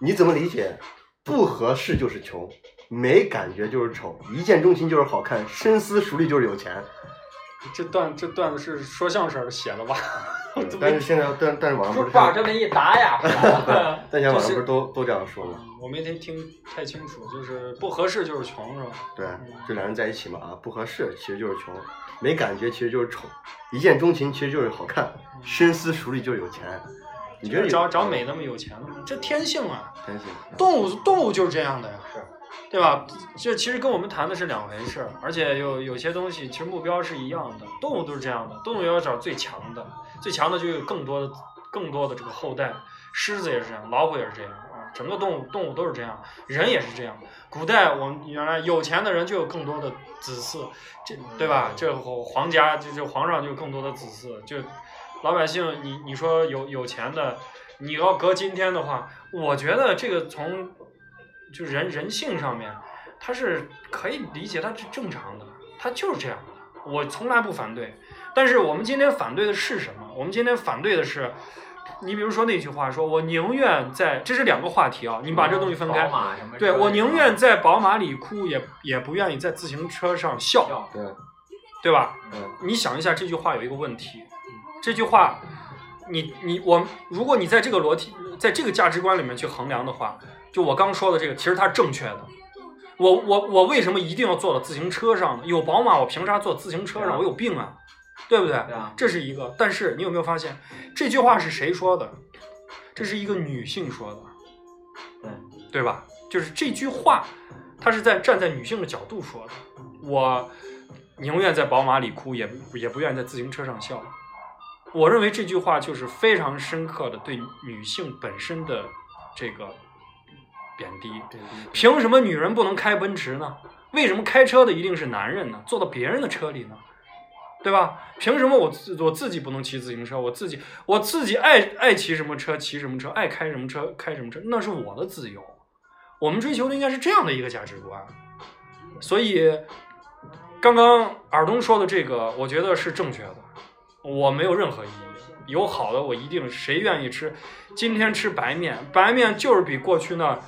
Speaker 3: 你怎么理解？不合适就是穷，没感觉就是丑，一见钟情就是好看，深思熟虑就是有钱。
Speaker 2: 这段这段子是说相声写的吧？<laughs>
Speaker 3: 但是现在，但但是网上不
Speaker 4: 说
Speaker 3: 是，
Speaker 4: 把这么一打呀，<laughs>
Speaker 3: 在网上不是都都这样说吗？
Speaker 2: 我没听听太清楚，就是不合适就是穷是吧？
Speaker 3: 对，就两人在一起嘛啊，不合适其实就是穷，没感觉其实就是丑，一见钟情其实就是好看，深思熟虑就是有钱。你觉得有
Speaker 2: 找找美那么有钱的吗？这天性啊，
Speaker 3: 天性？
Speaker 2: 动物动物就是这样的呀，
Speaker 4: 是
Speaker 2: 对吧？这其实跟我们谈的是两回事儿，而且有有些东西其实目标是一样的，动物都是这样的，动物要找最强的，最强的就有更多的更多的这个后代，狮子也是这样，老虎也是这样啊，整个动物动物都是这样，人也是这样。古代我们原来有钱的人就有更多的子嗣，这对吧？这皇家就就皇上就有更多的子嗣，就老百姓你你说有有钱的，你要搁今天的话，我觉得这个从就人人性上面，他是可以理解，他是正常的，他就是这样的，我从来不反对。但是我们今天反对的是什么？我们今天反对的是，你比如说那句话说，我宁愿在，这是两个话题啊，你把这东西分开
Speaker 4: 宝。马什么之类的？
Speaker 2: 对我宁愿在宝马里哭，也也不愿意在自行车上笑，
Speaker 4: 笑
Speaker 3: 对，
Speaker 2: 对吧？
Speaker 3: 嗯，
Speaker 2: 你想一下，这句话有一个问题，这句话，你你我，如果你在这个逻辑，在这个价值观里面去衡量的话，就我刚说的这个，其实它是正确的。我我我为什么一定要坐到自行车上呢？有宝马，我凭啥坐自行车上？我有病啊，对不对？
Speaker 4: 对啊，
Speaker 2: 这是一个。但是你有没有发现，这句话是谁说的？这是一个女性说的，
Speaker 4: 对
Speaker 2: 对吧？就是这句话，她是在站在女性的角度说的。我宁愿在宝马里哭，也不也不愿意在自行车上笑。我认为这句话就是非常深刻的对女性本身的这个贬低。凭什么女人不能开奔驰呢？为什么开车的一定是男人呢？坐到别人的车里呢？对吧？凭什么我自我自己不能骑自行车？我自己我自己爱爱骑什么车骑什么车，爱开什么车开什么车，那是我的自由。我们追求的应该是这样的一个价值观。所以，刚刚尔东说的这个，我觉得是正确的，我没有任何异议。有好的，我一定谁愿意吃？今天吃白面，白面就是比过去那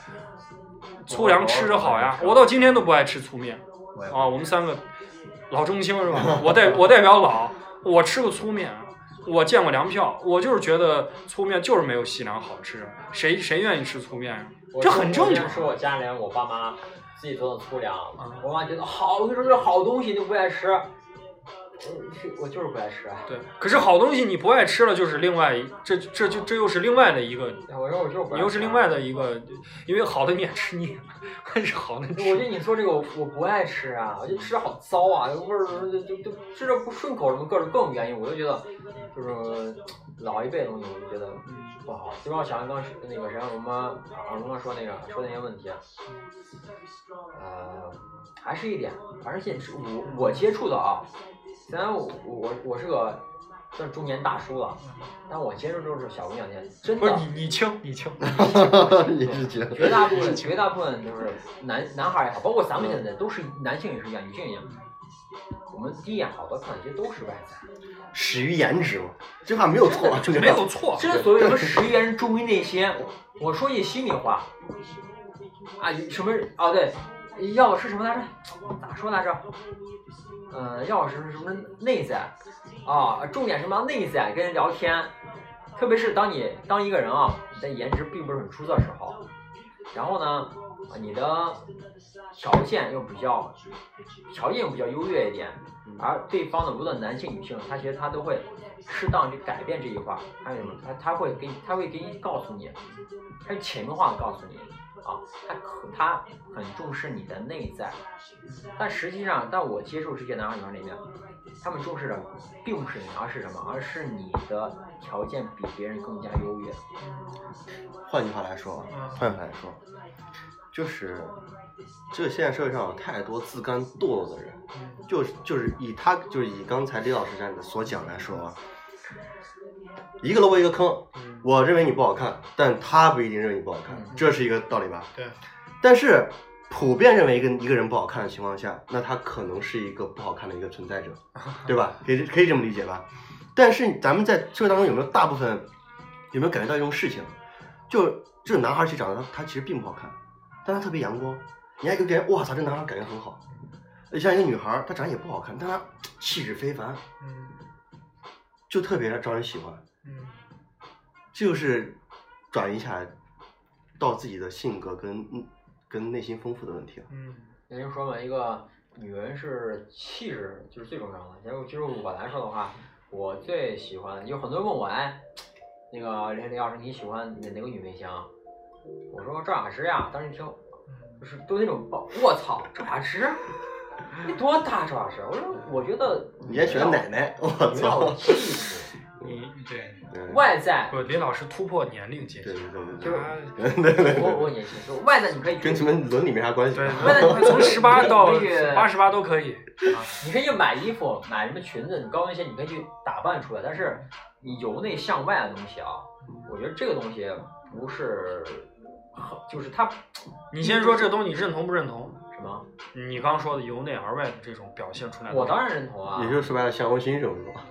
Speaker 2: 粗粮吃着好呀。我到今天都不爱吃粗面啊。我们三个老中青是吧？<laughs> 我代我代表老，我吃过粗面，我见过粮票，我就是觉得粗面就是没有细粮好吃。谁谁愿意吃粗面呀？这很正常。
Speaker 4: 是我家里人，我爸妈自己做的粗粮
Speaker 2: 啊，
Speaker 4: 我妈觉得好，你说这是好东西，你不爱吃，我 <laughs> 是我就是不爱吃啊。
Speaker 2: 对，可是好东西你不爱吃了，就是另外一这这就这又是另外的一个，
Speaker 4: 我说我就是不爱吃。
Speaker 2: 你又是另外的一个，因为好的你也吃腻了，还是好的
Speaker 4: 我觉得。你说这个我我不爱吃啊，我就吃着好糟啊，味儿就就就吃着不顺口，什么各种各种原因，我就觉得就是老一辈的东西，我就觉得不好。就让我想起刚刚那个谁，我们耳东说那个说那些问题啊，呃，还是一点，反正现是我我接触的啊，虽然我我我是个算中年大叔了，但我接触都是小姑娘店，真的
Speaker 2: 不是你你轻你轻，
Speaker 3: 你 <laughs> 是觉得
Speaker 4: 绝大部分绝大部分就是男男孩也好，包括咱们现在都是男性也是一样，女性也一样。我们第一眼好多看的其实都是外在，
Speaker 3: 始于颜值嘛，这话没有错，这个
Speaker 2: 没有错。
Speaker 4: 真所谓什么始于颜值忠于内心，我说句心里话，啊，什么哦对，要是什么来着？咋说来着？嗯、要是什么内在啊，重点什么内在，跟人聊天，特别是当你当一个人啊，你的颜值并不是很出色的时候，然后呢，你的条件又比较条件又比较优越一点，而对方的无论男性女性，他其实他都会适当去改变这一块儿，还有什么？他他会给你，他会给你告诉你，他潜移默化的告诉你啊，他可他很重视你的内在，但实际上，但我接触这些男孩女孩里面，他们重视的并不是你，而是什么？而是你的条件比别人更加优越。
Speaker 3: 换句话来说，
Speaker 2: 嗯
Speaker 3: 换句话来说，就是这现在社会上有太多自甘堕落的人，就是就是以他就是以刚才李老师这样的所讲来说啊，一个萝卜一个坑，
Speaker 2: 嗯
Speaker 3: 我认为你不好看，但他不一定认为你不好看
Speaker 4: 嗯，
Speaker 3: 这是一个道理吧？
Speaker 2: 对。
Speaker 3: 但是普遍认为一个一个人不好看的情况下，那他可能是一个不好看的一个存在者，<laughs> 对吧？可以可以这么理解吧？但是咱们在社会当中有没有大部分有没有感觉到一种事情，就这个男孩其实长得他他其实并不好看，但他特别阳光，你还给别人哇操，这男孩感觉很好。像一个女孩，她长得也不好看，但她气质非凡，
Speaker 2: 嗯
Speaker 3: 就特别招人喜欢。
Speaker 2: 嗯
Speaker 3: 这就是转移下来到自己的性格跟嗯跟内心丰富的问题了。
Speaker 2: 嗯
Speaker 4: 也就是说嘛，一个女人是气质就是最重要的。然后就是我来说的话，我最喜欢有很多人问我，哎，那个李李老师你喜欢哪哪个女明星啊？我说赵雅芝呀，当时一听，就是都那种爆，我操，赵雅芝，你多大赵雅芝？我说我觉得
Speaker 3: 你还喜欢奶奶，我操！
Speaker 4: 气质，
Speaker 2: 你对
Speaker 3: 嗯
Speaker 4: 外在
Speaker 2: 不，李老师突破年龄界
Speaker 3: 对
Speaker 2: 限，
Speaker 3: 对对
Speaker 4: 就是 <laughs>
Speaker 3: 对对对对
Speaker 4: 我我年轻，就外在你可以
Speaker 3: 跟什么伦理没啥关系。
Speaker 2: 对，<laughs>
Speaker 4: 外在你可以
Speaker 2: 从十八到八十八都可以。啊
Speaker 4: 你可以去买衣服，买什么裙子，你高跟鞋，你可以去打扮出来。但是你由内向外的东西啊，我觉得这个东西不是，就是它
Speaker 2: 你先说这东西你认同不认同？
Speaker 4: 什么？
Speaker 2: 你刚刚说的由内而外的这种表现出来，
Speaker 4: 我当然认同啊
Speaker 3: 也，就是说白了，相由心生是吧？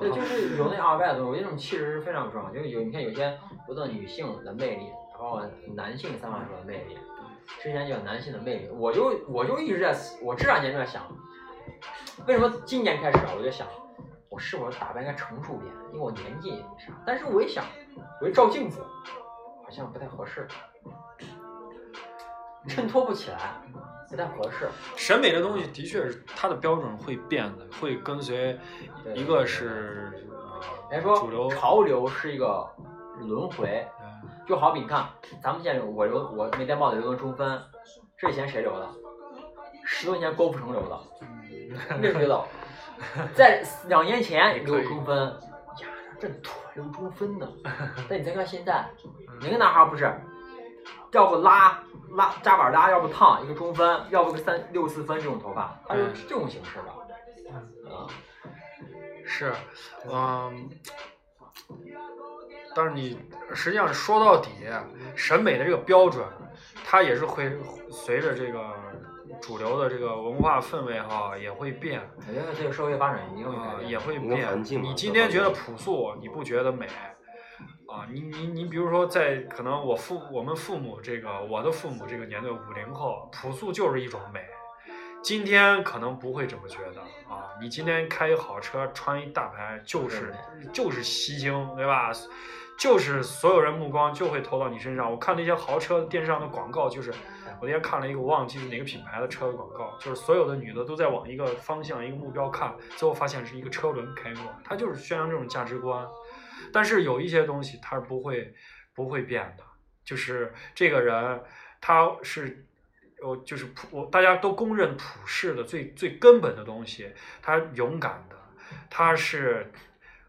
Speaker 4: 对，<laughs> 就是有内而外的东西。我觉得这种气质是非常重要。就是有你看有些不论女性的魅力，然后男性散发出来的魅力，之前叫男性的魅力，我就我就一直在，我这两年就在想，为什么今年开始啊，我就想，我是否打扮应该成熟点，因为我年纪也啥。但是我一想，我一照镜子，好像不太合适，衬托不起来，不太合适。
Speaker 2: 审美的东西的确是它的标准会变的，会跟随一个是
Speaker 4: 人家说
Speaker 2: 呃主流
Speaker 4: 潮流是一个轮回，
Speaker 2: 嗯
Speaker 4: 就好比你看，咱们现在我留我没戴帽子留的中分，这以前谁留的？十多年前郭富城留的，<laughs> 你觉不觉得？在两年前留个中分，呀，这腿留中分呢。<laughs> 但你再看现在，哪个男孩不是？要不拉拉扎板拉，要不烫一个中分，要不个三六四分这种头发，他是
Speaker 2: 嗯
Speaker 4: 这种形式的。啊，
Speaker 2: 是，嗯，但是你实际上说到底，审美的这个标准，它也是会随着这个主流的这个文化氛围哈也会变。
Speaker 4: 我觉得这个社会发展一定会改
Speaker 2: 啊，
Speaker 4: 变。
Speaker 2: 也会变。你今天觉得朴素，你不觉得美啊？你你你，比如说在可能我父我们父母这个我的父母这个年代五零后，朴素就是一种美。今天可能不会这么觉得啊！你今天开一好车，穿一大牌，就是就是吸睛，对吧？就是所有人目光就会投到你身上。我看那些豪车电视上的广告，就是我那天看了一个，我忘记是哪个品牌的车的广告，就是所有的女的都在往一个方向、一个目标看，最后发现是一个车轮开过，它就是宣扬这种价值观。但是有一些东西它是不会不会变的，就是这个人他是。我就是普，大家都公认普世的最最根本的东西，他勇敢的，他是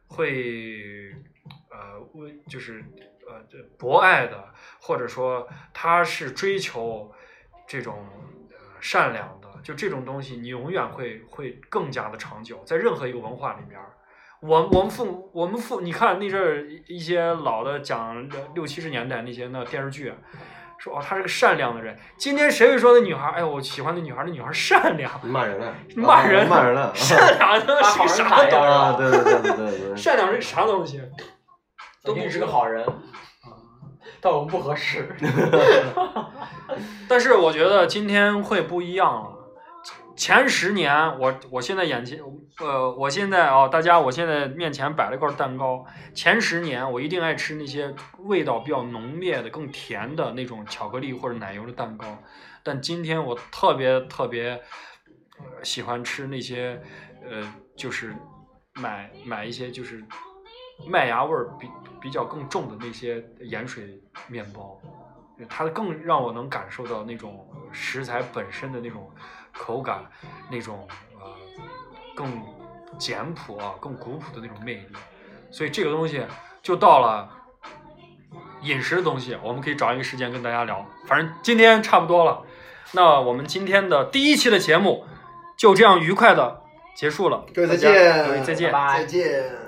Speaker 2: 会呃为就是呃博爱的，或者说他是追求这种呃善良的，就这种东西，你永远会会更加的长久，在任何一个文化里面。我我们父母我们父你看那阵儿一些老的讲六七十年代那些那电视剧，啊说哦他是个善良的人。今天谁会说那女孩儿？哎呦我喜欢那女孩儿，那女孩儿善良，<laughs>
Speaker 3: 骂人了，
Speaker 2: 骂人
Speaker 3: 啊骂人了，
Speaker 2: 善良他妈是个啥东西？
Speaker 3: 啊，对对对对对对，
Speaker 2: 善良是个啥东西？
Speaker 4: 都你是个好人，<laughs> 但我们不合适。<laughs>
Speaker 2: 但是我觉得今天会不一样了。前十年，我我现在眼前，呃，我现在啊、大家，我现在面前摆了一块蛋糕。前十年，我一定爱吃那些味道比较浓烈的、更甜的那种巧克力或者奶油的蛋糕。但今天我特别特别、喜欢吃那些，呃，就是买买一些就是麦芽味儿比比较更重的那些盐水面包。它更让我能感受到那种食材本身的那种口感，那种呃更简朴啊、更古朴的那种魅力。所以这个东西就到了饮食的东西，我们可以找一个时间跟大家聊。反正今天差不多了，那我们今天的第一期的节目就这样愉快的结束了。
Speaker 3: 各位再见
Speaker 2: 各位再见。
Speaker 4: 拜拜
Speaker 3: 再见。